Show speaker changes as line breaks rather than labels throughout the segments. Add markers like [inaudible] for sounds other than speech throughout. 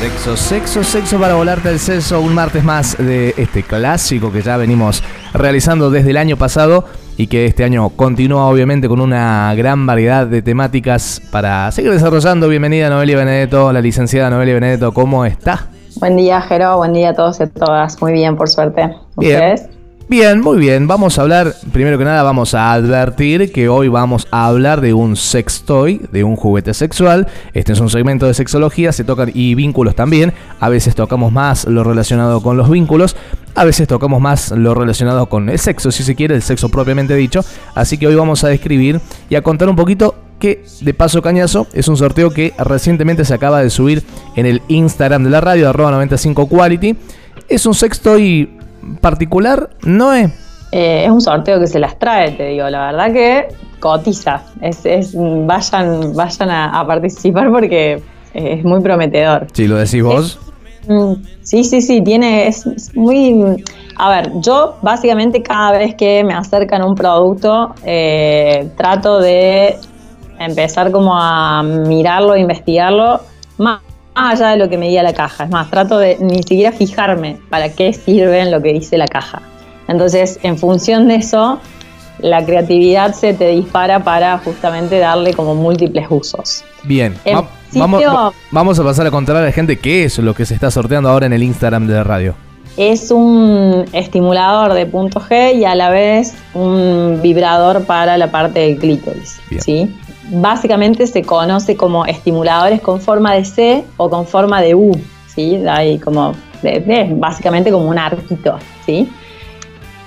Sexo, sexo, sexo para volarte el seso. Un martes más de este clásico que ya venimos realizando desde el año pasado y que este año continúa obviamente con una gran variedad de temáticas para seguir desarrollando. Bienvenida Noelia Benedetto, la licenciada Noelia Benedetto, ¿cómo está?
Buen día, Jero, buen día a todos y a todas. Muy bien, por suerte. ¿Ustedes?
Bien, muy bien. Vamos a hablar, primero que nada, vamos a advertir que hoy vamos a hablar de un sex toy, de un juguete sexual. Este es un segmento de sexología, se tocan y vínculos también. A veces tocamos más lo relacionado con los vínculos, a veces tocamos más lo relacionado con el sexo, si se quiere, el sexo propiamente dicho. Así que hoy vamos a describir y a contar un poquito que de paso cañazo es un sorteo que recientemente se acaba de subir en el Instagram de la radio, arroba 95quality. Es un sex toy particular, ¿no es?
Eh, es un sorteo que se las trae, te digo. La verdad que cotiza. Es, vayan vayan a, participar porque es muy prometedor.
Si lo decís vos.
Mm, sí, sí, sí. Tiene. Es, muy. A ver, yo básicamente cada vez que me acercan un producto, eh, trato de empezar como a mirarlo, investigarlo, más más allá de lo que me diga la caja. Es más, trato de ni siquiera fijarme para qué sirve en lo que dice la caja. Entonces, en función de eso, la creatividad se te dispara para justamente darle como múltiples usos.
Bien, vamos, vamos a pasar a contar a la gente qué es lo que se está sorteando ahora en el Instagram de la radio.
Es un estimulador de punto G y a la vez un vibrador para la parte del clítoris. ¿sí? Básicamente se conoce como estimuladores con forma de C o con forma de U, ¿sí? Hay como, básicamente como un arquito, ¿sí?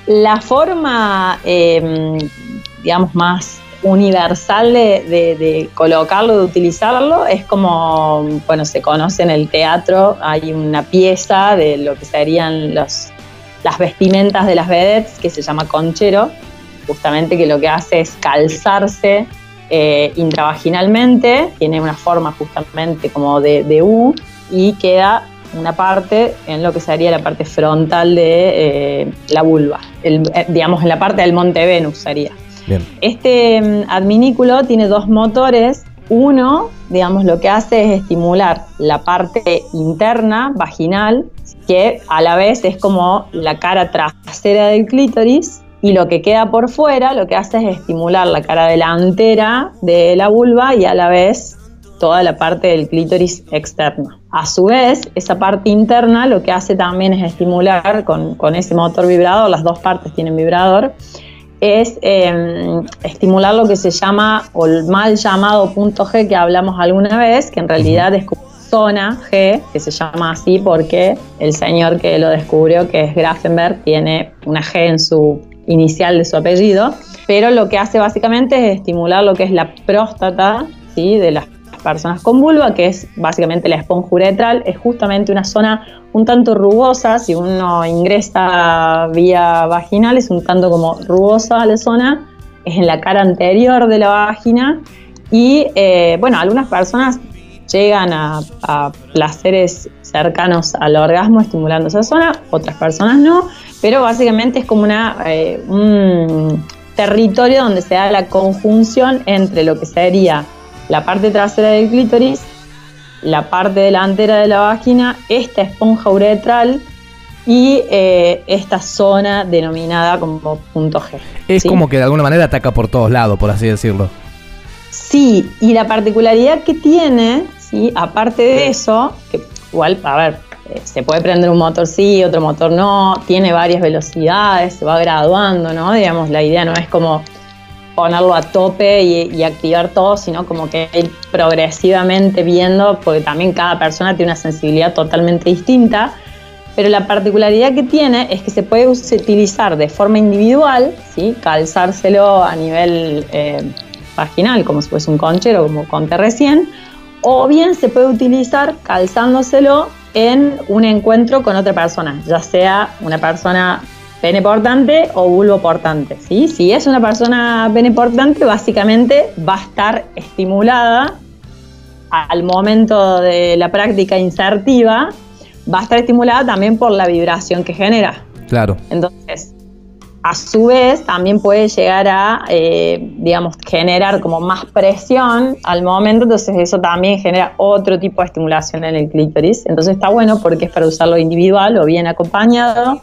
La forma, em, digamos, más universal de, colocarlo, de utilizarlo, es como, bueno, se conoce en el teatro, hay una pieza de lo que serían los, las vestimentas de las vedettes que se llama conchero, justamente que lo que hace es calzarse eh, intravaginalmente, tiene una forma justamente como de, U y queda una parte en lo que sería la parte frontal de eh, la vulva, eh, digamos en la parte del monte Venus sería. Este mm, adminículo tiene dos motores. Uno, digamos, lo que hace es estimular la parte interna, vaginal, que a la vez es como la cara trasera del clítoris, y lo que queda por fuera lo que hace es estimular la cara delantera de la vulva y a la vez toda la parte del clítoris externa. A su vez, esa parte interna lo que hace también es estimular con, ese motor vibrador, las dos partes tienen vibrador, es em, estimular lo que se llama, o el mal llamado punto G que hablamos alguna vez, que en realidad es zona G, que se llama así porque el señor que lo descubrió, que es Grafenberg, tiene una G en su inicial de su apellido, pero lo que hace básicamente es estimular lo que es la próstata ¿sí? de las personas con vulva, que es básicamente la esponja uretral, es justamente una zona un tanto rugosa, si uno ingresa vía vaginal es un tanto como rugosa la zona, es en la cara anterior de la vagina y eh, bueno, algunas personas llegan a, a placeres cercanos al orgasmo estimulando esa zona, otras personas no, pero básicamente es como una, eh, un territorio donde se da la conjunción entre lo que sería la parte trasera del clítoris, la parte delantera de la vagina, esta esponja uretral y eh, esta zona denominada como punto G.
Es como que de alguna manera ataca por todos lados, por así decirlo.
Sí, y la particularidad que tiene, ¿sí? aparte de eso, que igual, a ver, eh, se puede prender un motor sí, otro motor no, tiene varias velocidades, se va graduando, ¿no? Digamos, la idea no es como ponerlo a tope y, activar todo, sino como que ir progresivamente viendo, porque también cada persona tiene una sensibilidad totalmente distinta. Pero la particularidad que tiene es que se puede utilizar de forma individual, ¿sí? calzárselo a nivel eh, vaginal, como si fuese un conchero, como conté recién, o bien se puede utilizar calzándoselo en un encuentro con otra persona, ya sea una persona pene portante o vulvo portante. ¿sí? Si es una persona pene portante, básicamente va a estar estimulada al momento de la práctica insertiva, va a estar estimulada también por la vibración que genera.
Claro.
Entonces, a su vez, también puede llegar a, eh, digamos, generar como más presión al momento, entonces eso también genera otro tipo de estimulación en el clítoris. Entonces está bueno porque es para usarlo individual o bien acompañado.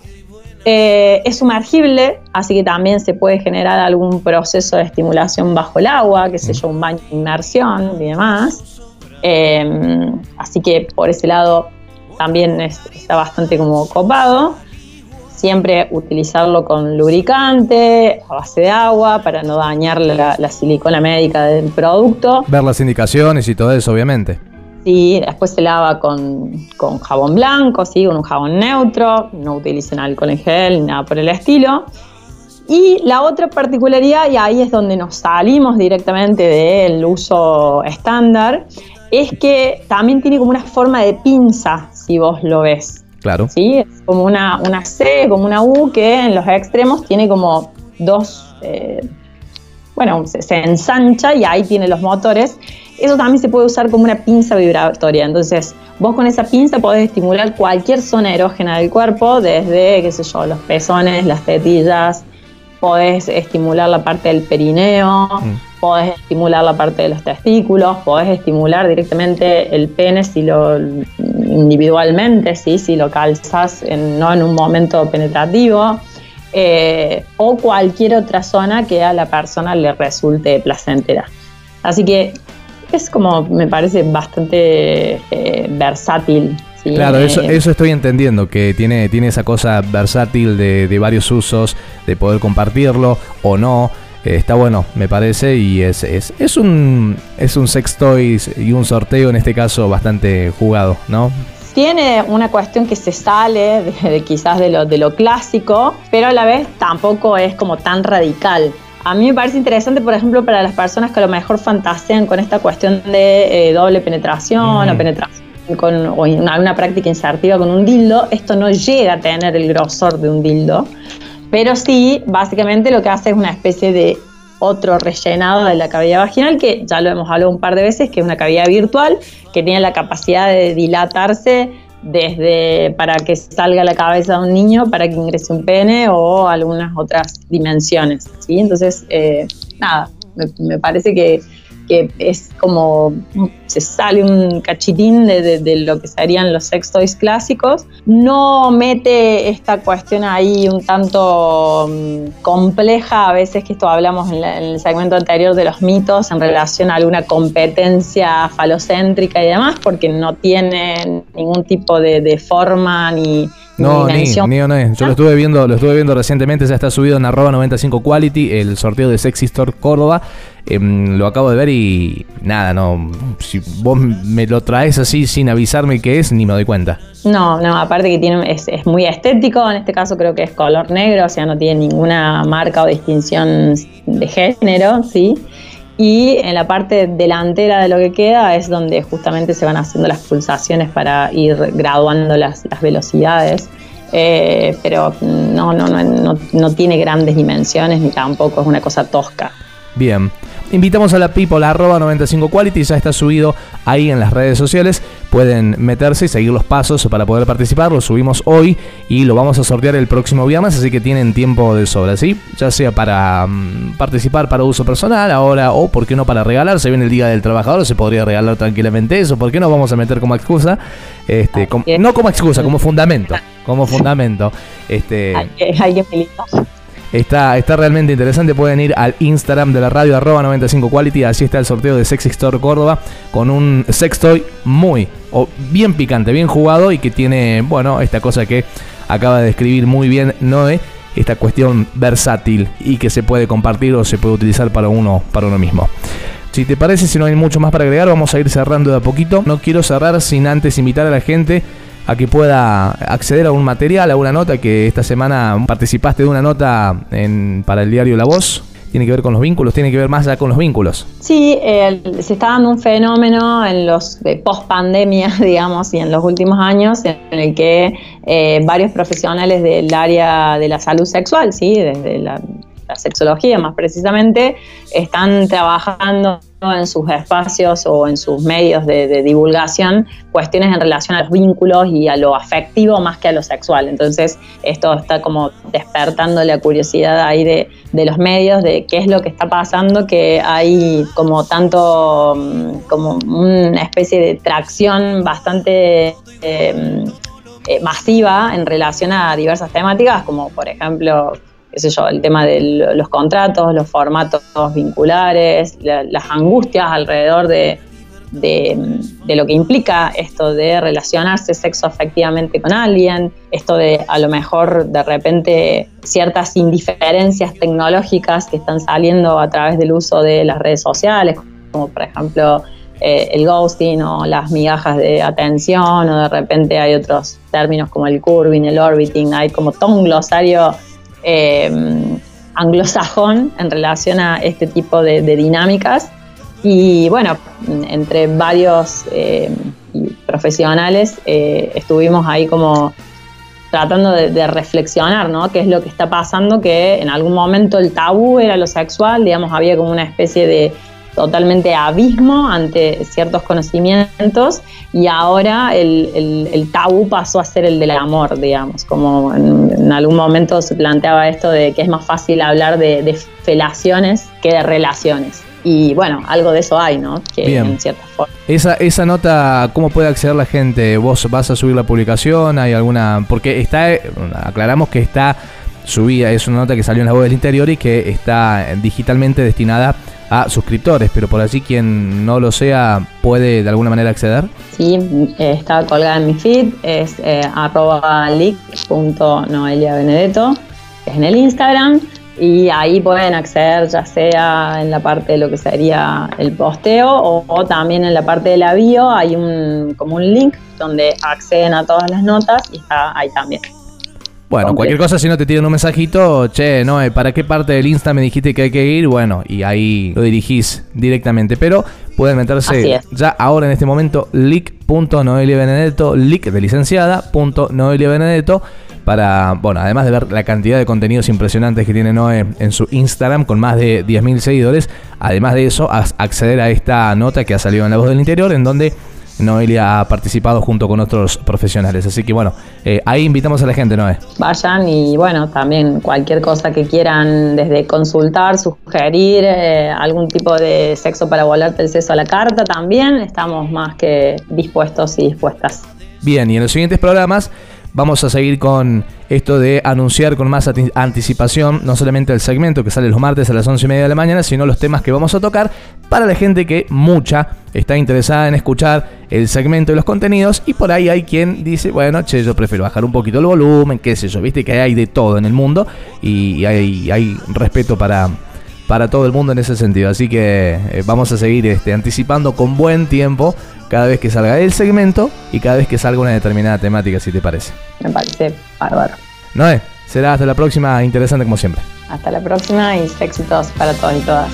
Eh, es sumergible, así que también se puede generar algún proceso de estimulación bajo el agua, que sé yo, un baño de inmersión y demás. Eh, así que por ese lado también está bastante como copado siempre utilizarlo con lubricante, a base de agua, para no dañar la, silicona médica del producto.
Ver las indicaciones y todo eso, obviamente.
Sí, después se lava con, jabón blanco, ¿sí? con un jabón neutro, no utilicen alcohol en gel ni nada por el estilo. Y la otra particularidad, y ahí es donde nos salimos directamente del uso estándar, es que también tiene como una forma de pinza, si vos lo ves.
Claro.
Sí, es como una, una C, como una U que en los extremos tiene como dos, eh, bueno, se, ensancha y ahí tiene los motores. Eso también se puede usar como una pinza vibratoria. Entonces, vos con esa pinza podés estimular cualquier zona erógena del cuerpo, desde, qué sé yo, los pezones, las tetillas, podés estimular la parte del perineo, mm. podés estimular la parte de los testículos, podés estimular directamente el pene si lo individualmente, ¿sí? si lo calzas no en un momento penetrativo, eh, o cualquier otra zona que a la persona le resulte placentera. Así que es como, me parece bastante eh, versátil.
Claro, eso, eh, eso estoy entendiendo, que tiene, tiene esa cosa versátil de, de varios usos, de poder compartirlo o no. Eh, está bueno, me parece, y es, es, es, un, es un sex toys y un sorteo en este caso bastante jugado, ¿no?
Tiene una cuestión que se sale de, quizás de lo, de lo clásico, pero a la vez tampoco es como tan radical. A mí me parece interesante, por ejemplo, para las personas que a lo mejor fantasean con esta cuestión de eh, doble penetración o penetración con o una, práctica insertiva con un dildo, esto no llega a tener el grosor de un dildo. Pero sí, básicamente lo que hace es una especie de otro rellenado de la cavidad vaginal, que ya lo hemos hablado un par de veces, que es una cavidad virtual que tiene la capacidad de dilatarse desde para que salga la cabeza de un niño, para que ingrese un pene o algunas otras dimensiones. ¿sí? Entonces, eh, nada, me parece que que es como se sale un cachitín de, lo que serían los sex toys clásicos. No mete esta cuestión ahí un tanto mm, compleja, a veces que esto hablamos en, el segmento anterior de los mitos en relación a alguna competencia falocéntrica y demás, porque no tiene ningún tipo de forma ni
no, ni, ni, Yo lo estuve viendo, lo estuve viendo recientemente, ya está subido en arroba 95 Quality, el sorteo de Sexy Store Córdoba. Em, lo acabo de ver y nada, no. Si vos me lo traes así sin avisarme qué es, ni me doy cuenta.
No, no, aparte que tiene, es, es, muy estético, en este caso creo que es color negro, o sea, no tiene ninguna marca o distinción de género, ¿sí? Y en la parte delantera de lo que queda es donde justamente se van haciendo las pulsaciones para ir graduando las, velocidades. Eh, pero no, no, no, no tiene grandes dimensiones ni tampoco es una cosa tosca.
Bien. Invitamos a la people arroba 95quality, ya está subido ahí en las redes sociales. Pueden meterse y seguir los pasos para poder participar. Lo subimos hoy y lo vamos a sortear el próximo viernes, así que tienen tiempo de sobra, ¿sí? Ya sea para mm, participar para uso personal ahora o, ¿por qué no, para regalar? Se viene el Día del Trabajador, se podría regalar tranquilamente eso. ¿Por qué no vamos a meter como excusa? Este, no como excusa, como fundamento. Como fundamento. Este,
alguien
Está, está realmente interesante. Pueden ir al Instagram de la radio arroba 95quality. Así está el sorteo de Sexy Store Córdoba con un sextoy muy o bien picante, bien jugado y que tiene, bueno, esta cosa que acaba de describir muy bien Noé. Esta cuestión versátil y que se puede compartir o se puede utilizar para uno, para uno mismo. Si te parece, si no hay mucho más para agregar, vamos a ir cerrando de a poquito. No quiero cerrar sin antes invitar a la gente a que pueda acceder a un material, a una nota que esta semana participaste de una nota en, para el diario La Voz. Tiene que ver con los vínculos, tiene que ver más allá con los vínculos.
Sí, se está dando un fenómeno en los de post pandemia, [laughs] digamos, y en los últimos años en el que eh, varios profesionales del área de la salud sexual, sí, desde la sexología más precisamente, están trabajando en sus espacios o en sus medios de, divulgación cuestiones en relación a los vínculos y a lo afectivo más que a lo sexual. Entonces esto está como despertando la curiosidad ahí de, los medios de qué es lo que está pasando, que hay como tanto mm, como una especie de tracción bastante... Eh, eh, masiva en relación a diversas temáticas, como por ejemplo qué sé yo, el tema de los contratos, los formatos vinculares, las angustias alrededor de, lo que implica esto de relacionarse sexo afectivamente con alguien, esto de a lo mejor de repente ciertas indiferencias tecnológicas que están saliendo a través del uso de las redes sociales, como por ejemplo eh, el ghosting o las migajas de atención, o de repente hay otros términos como el curving, el orbiting, hay como todo un glosario eh, anglosajón en relación a este tipo de, dinámicas. Y bueno, entre varios eh, profesionales eh, estuvimos ahí como tratando de, reflexionar, ¿no? ¿Qué es lo que está pasando? Que en algún momento el tabú era lo sexual, digamos, había como una especie de totalmente abismo ante ciertos conocimientos y ahora el, tabú pasó a ser el del amor, digamos, como en, algún momento se planteaba esto de que es más fácil hablar de, felaciones que de relaciones. Y bueno, algo de eso hay, ¿no? Que en cierta forma.
Esa, esa nota, ¿cómo puede acceder la gente? ¿Vos vas a subir la publicación? ¿Hay alguna...? Porque está, aclaramos que está subida, es una nota que salió en la voz del interior y que está digitalmente destinada a suscriptores, pero por allí quien no lo sea puede de alguna manera acceder.
Sí, eh, está colgada en mi feed, es eh, arroba benedetto, es en el Instagram y ahí pueden acceder ya sea en la parte de lo que sería el posteo o, también en la parte de la bio hay un como un link donde acceden a todas las notas y está ahí también.
Bueno, cualquier cosa, si no te tiran un mensajito, che, no, ¿para qué parte del Insta me dijiste que hay que ir? Bueno, y ahí lo dirigís directamente. Pero pueden meterse ya ahora en este momento, leak.noeliabenedetto, leak de licenciada, Benedetto, para, bueno, además de ver la cantidad de contenidos impresionantes que tiene Noé en su Instagram con más de 10.000 seguidores, además de eso, acceder a esta nota que ha salido en La Voz del Interior, en donde Noelia ha participado junto con otros profesionales. Así que bueno, eh, ahí invitamos a la gente, Noé.
Vayan y bueno, también cualquier cosa que quieran desde consultar, sugerir, eh, algún tipo de sexo para volarte el sexo a la carta también, estamos más que dispuestos y dispuestas.
Bien, y en los siguientes programas Vamos a seguir con esto de anunciar con más anticipación no solamente el segmento que sale los martes a las 11 y media de la mañana, sino los temas que vamos a tocar para la gente que mucha está interesada en escuchar el segmento y los contenidos y por ahí hay quien dice, bueno, che, yo prefiero bajar un poquito el volumen, qué sé yo, viste que hay de todo en el mundo y hay, hay respeto para, para todo el mundo en ese sentido. Así que eh, vamos a seguir este, anticipando con buen tiempo cada vez que salga el segmento y cada vez que salga una determinada temática, si te parece.
Me parece bárbaro.
Noé, será hasta la próxima, interesante como siempre.
Hasta la próxima y éxitos para todos y todas.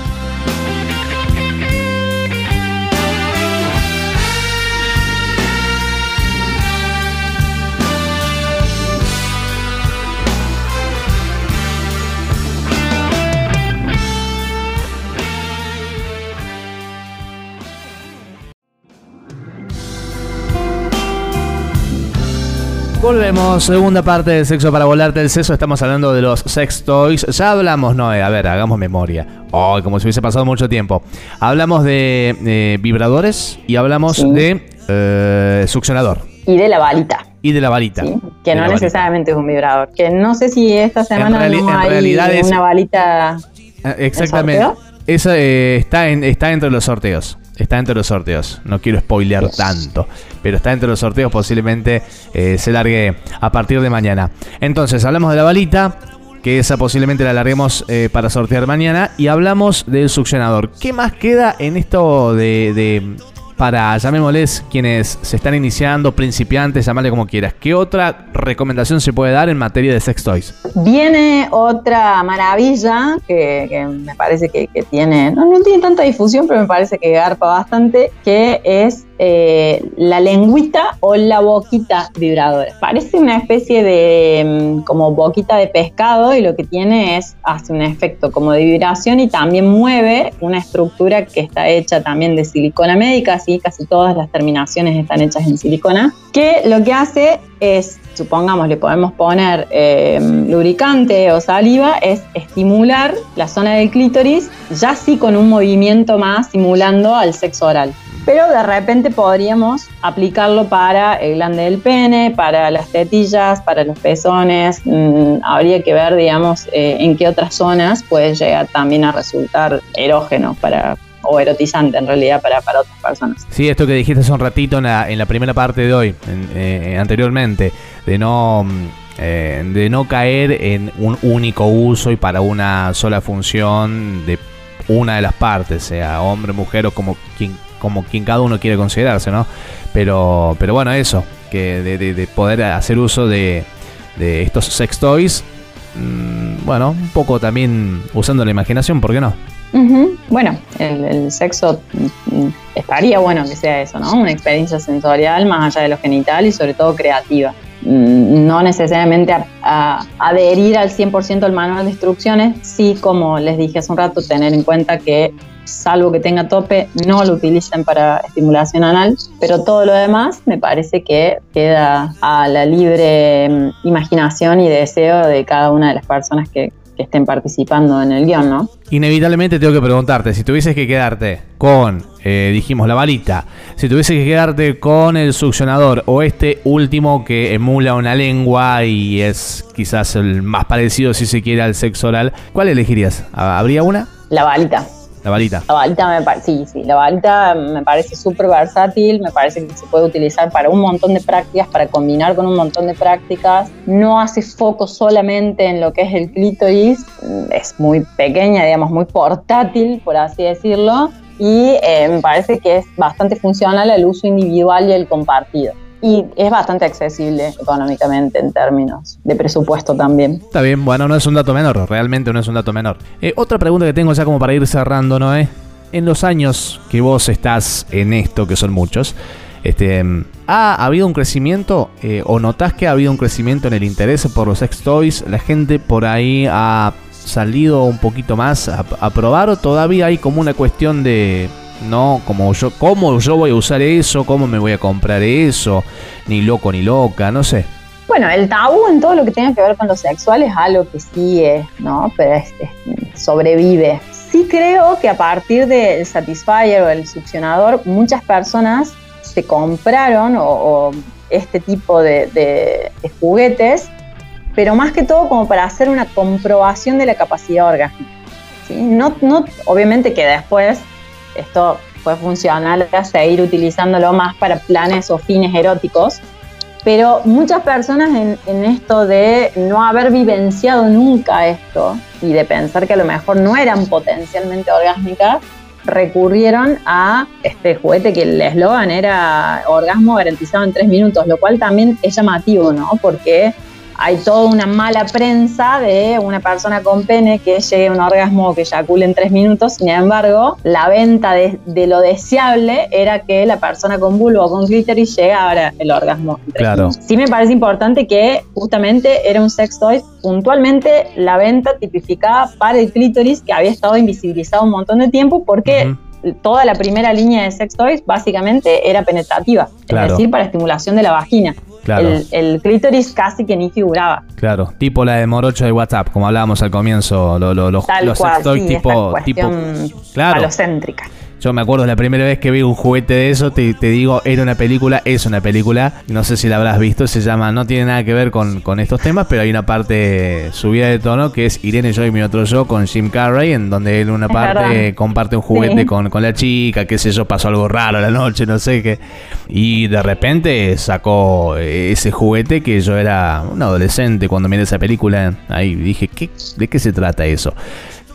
Volvemos, segunda parte de Sexo para Volarte el Seso. Estamos hablando de los sex toys. Ya hablamos, no, a ver, hagamos memoria. Oh, como si hubiese pasado mucho tiempo. Hablamos de vibradores y hablamos de eh, succionador.
Y de la balita.
Y de la balita.
que no necesariamente es un vibrador. Que no sé si esta semana no hay una balita.
Eh, exactamente. Esa eh, está, en, está entre los sorteos. Está entre los sorteos. No quiero spoilear tanto. Pero está entre los sorteos. Posiblemente eh, se largue a partir de mañana. Entonces, hablamos de la balita. Que esa posiblemente la larguemos eh, para sortear mañana. Y hablamos del succionador. ¿Qué más queda en esto de, para, llamémosles, quienes se están iniciando, principiantes, llamarle como quieras. ¿Qué otra recomendación se puede dar en materia de sex toys?
Viene otra maravilla que, me parece que, tiene, no, no, tiene tanta difusión, pero me parece que garpa bastante, que es eh, la lengüita o la boquita vibradora. Parece una especie de mm, como boquita de pescado y lo que tiene es, hace un efecto como de vibración y también mueve una estructura que está hecha también de silicona médica, así casi todas las terminaciones están hechas en silicona, que lo que hace es, supongamos, le podemos poner eh, lubricante o saliva, es estimular la zona del clítoris, ya sí con un movimiento más simulando al sexo oral pero de repente podríamos aplicarlo para el glande del pene, para las tetillas, para los pezones. Mm, habría que ver, digamos, eh, en qué otras zonas puede llegar también a resultar erógeno para, o erotizante en realidad para, para otras personas.
Sí, esto que dijiste hace un ratito en la, primera parte de hoy, eh, anteriormente, de no... Mm, eh, de no caer en un único uso y para una sola función de una de las partes, sea hombre, mujer o como quien como quien cada uno quiere considerarse, ¿no? Pero, pero bueno, eso, que de, poder hacer uso de, estos sex toys, mm, bueno, un poco también usando la imaginación, ¿por qué no?
Bueno, el, sexo mm, estaría bueno que sea eso, ¿no? Una experiencia sensorial más allá de lo genital y sobre todo creativa. Mm, no necesariamente adherir al 100% al manual de instrucciones, sí, como les dije hace un rato, tener en cuenta que salvo que tenga tope, no lo utilicen para estimulación anal, pero todo lo demás me parece que queda a la libre mm, imaginación y deseo de cada una de las personas que, estén participando en el guion, ¿no?
Inevitablemente tengo que preguntarte, si tuvieses que quedarte con, eh, dijimos, la balita, si tuvieses que quedarte con el succionador o este último que emula una lengua y es quizás el más parecido, si se quiere, al sexo oral, ¿cuál elegirías? ¿Habría una?
La balita.
La balita.
La balita me sí, sí, la balita me parece súper versátil, me parece que se puede utilizar para un montón de prácticas, para combinar con un montón de prácticas. No hace foco solamente en lo que es el clítoris, es muy pequeña, digamos, muy portátil, por así decirlo, y eh, me parece que es bastante funcional el uso individual y el compartido y es bastante accesible económicamente en términos de presupuesto también.
Está bien, bueno, no es un dato menor, realmente no es un dato menor. Eh, otra pregunta que tengo ya como para ir cerrando, Noé. En los años que vos estás en esto, que son muchos, este, ¿ha habido un crecimiento eh, o notás que ha habido un crecimiento en el interés por los sex toys? ¿La gente por ahí ha salido un poquito más a, a probar o todavía hay como una cuestión de ¿no? Como yo, ¿Cómo yo voy a usar eso? ¿Cómo me voy a comprar eso? Ni loco ni loca, no sé.
Bueno, el tabú en todo lo que tenga que ver con lo sexual es algo que sigue, ¿no? Pero sobrevive. Sí creo que a partir del Satisfyer o el succionador, muchas personas se compraron o, este tipo de, juguetes, pero más que todo como para hacer una comprobación de la capacidad orgánica. No, no, obviamente que después esto fue funcional a seguir utilizándolo más para planes o fines eróticos, pero muchas personas en, esto de no haber vivenciado nunca esto y de pensar que a lo mejor no eran potencialmente orgásmicas, recurrieron a este juguete que el eslogan era orgasmo garantizado en tres minutos, lo cual también es llamativo, ¿no? Porque hay toda una mala prensa de una persona con pene que llegue a un orgasmo que eyacule en tres minutos. Sin embargo, la venta de, lo deseable era que la persona con vulva o con clítoris llegara el orgasmo. En claro. Sí me parece importante que justamente era un sex toy puntualmente la venta tipificada para el clítoris que había estado invisibilizado un montón de tiempo porque toda la primera línea de sex toys básicamente era penetrativa, es decir, para estimulación de la vagina. El, clítoris casi que ni figuraba.
Claro, tipo la de Morocho de WhatsApp, como hablábamos al comienzo, lo, lo, los,
los toys tipo, tipo claro. falocéntrica.
Yo me acuerdo la primera vez que vi un juguete de eso, te, digo, era una película, es una película, no sé si la habrás visto, se llama, no tiene nada que ver con, estos temas, pero hay una parte subida de tono que es Irene Yo y mi otro yo con Jim Carrey, en donde él una parte comparte un juguete con, la chica, qué sé yo, pasó algo raro la noche, no sé qué. Y de repente sacó ese juguete que yo era un adolescente cuando miré esa película, ahí dije, ¿qué, ¿de qué se trata eso?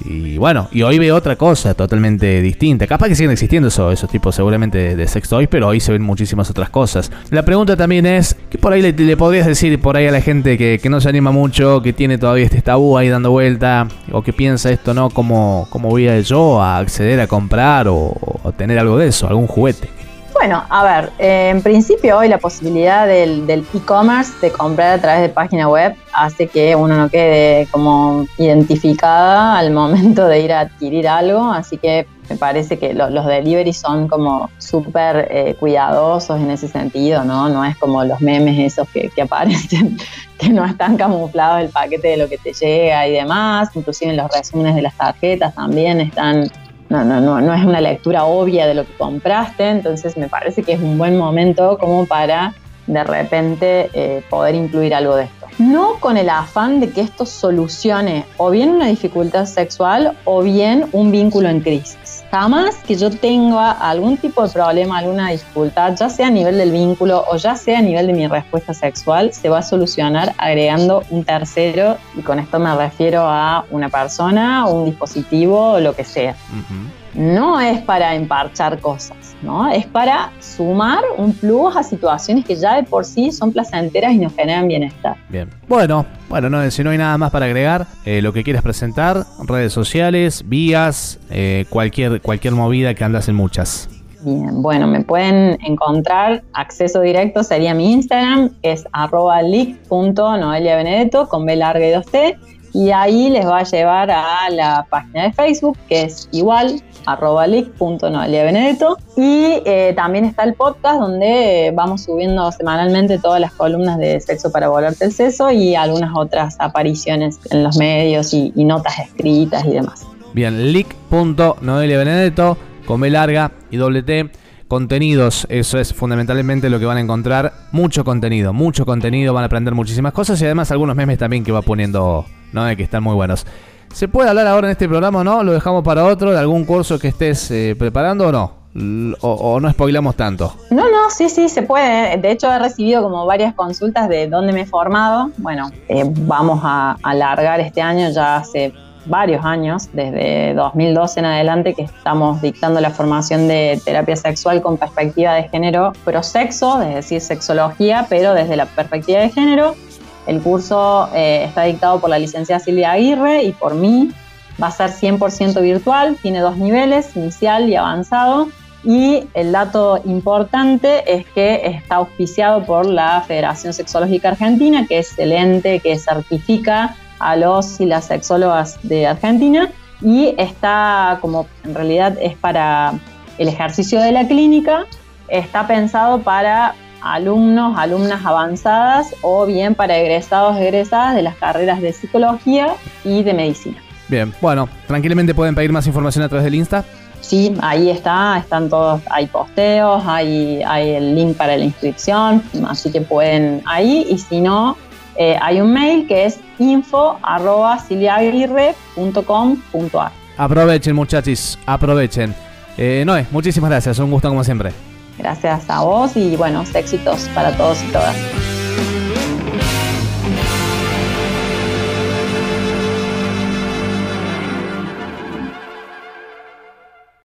Y bueno, y hoy veo otra cosa totalmente distinta. Capaz que siguen existiendo esos, esos tipos seguramente de, sex toys, pero hoy se ven muchísimas otras cosas. La pregunta también es, ¿qué por ahí le, podrías decir por ahí a la gente que, no se anima mucho, que tiene todavía este tabú ahí dando vuelta, o que piensa esto, ¿no? ¿Cómo, cómo voy a yo a acceder a comprar o, o tener algo de eso, algún juguete?
Bueno, a ver, en principio hoy la posibilidad del e-commerce de comprar a través de página web hace que uno no quede como identificada al momento de ir a adquirir algo, así que me parece que los deliveries son como súper eh, cuidadosos en ese sentido, ¿no? No es como los memes esos que, que aparecen, [laughs] que no están camuflados el paquete de lo que te llega y demás, inclusive en los resúmenes de las tarjetas también están no, no, no, no es una lectura obvia de lo que compraste, entonces me parece que es un buen momento como para de repente eh, poder incluir algo de esto. No con el afán de que esto solucione o bien una dificultad sexual o bien un vínculo en crisis. Jamás que yo tenga algún tipo de problema, alguna dificultad, ya sea a nivel del vínculo o ya sea a nivel de mi respuesta sexual, se va a solucionar agregando un tercero y con esto me refiero a una persona, un dispositivo o lo que sea no es para emparchar cosas, ¿no? Es para sumar un plus a situaciones que ya de por sí son placenteras y nos generan bienestar.
Bien. Bueno, bueno, no, si no hay nada más para agregar, eh, lo que quieras presentar, redes sociales, vías, eh, cualquier, cualquier movida que andas en muchas.
Bien, bueno, me pueden encontrar, acceso directo sería mi Instagram, que es arroba leak.noeliabenedetto con B larga y 2T y ahí les va a llevar a la página de Facebook, que es igual, arroba benedetto. Y eh, también está el podcast donde vamos subiendo semanalmente todas las columnas de Sexo para volverte el seso y algunas otras apariciones en los medios y, notas escritas y demás.
Bien, benedetto con B larga y doble T contenidos, eso es fundamentalmente lo que van a encontrar. Mucho contenido, mucho contenido, van a aprender muchísimas cosas y además algunos memes también que va poniendo, ¿no? De que están muy buenos. ¿Se puede hablar ahora en este programa o no? ¿Lo dejamos para otro? ¿De algún curso que estés eh, preparando o no? O, no spoilamos tanto?
No, no, sí, sí, se puede. De hecho, he recibido como varias consultas de dónde me he formado. Bueno, eh, vamos a alargar este año ya hace varios años, desde 2012 en adelante, que estamos dictando la formación de terapia sexual con perspectiva de género prosexo, es decir, sexología, pero desde la perspectiva de género. El curso eh, está dictado por la licenciada Silvia Aguirre y por mí. Va a ser 100% virtual, tiene dos niveles, inicial y avanzado. Y el dato importante es que está auspiciado por la Federación Sexológica Argentina, que es el ente que certifica a los y las sexólogas de Argentina y está como en realidad es para el ejercicio de la clínica, está pensado para alumnos, alumnas avanzadas o bien para egresados, egresadas de las carreras de psicología y de medicina.
Bien, bueno, tranquilamente pueden pedir más información a través del Insta.
Sí, ahí está, están todos, hay posteos, hay, hay el link para la inscripción, así que pueden ahí y si no, eh, hay un mail que es info arroba
Aprovechen muchachos, aprovechen. Eh, Noé, muchísimas gracias, un gusto como siempre.
Gracias a vos y buenos éxitos para todos y todas.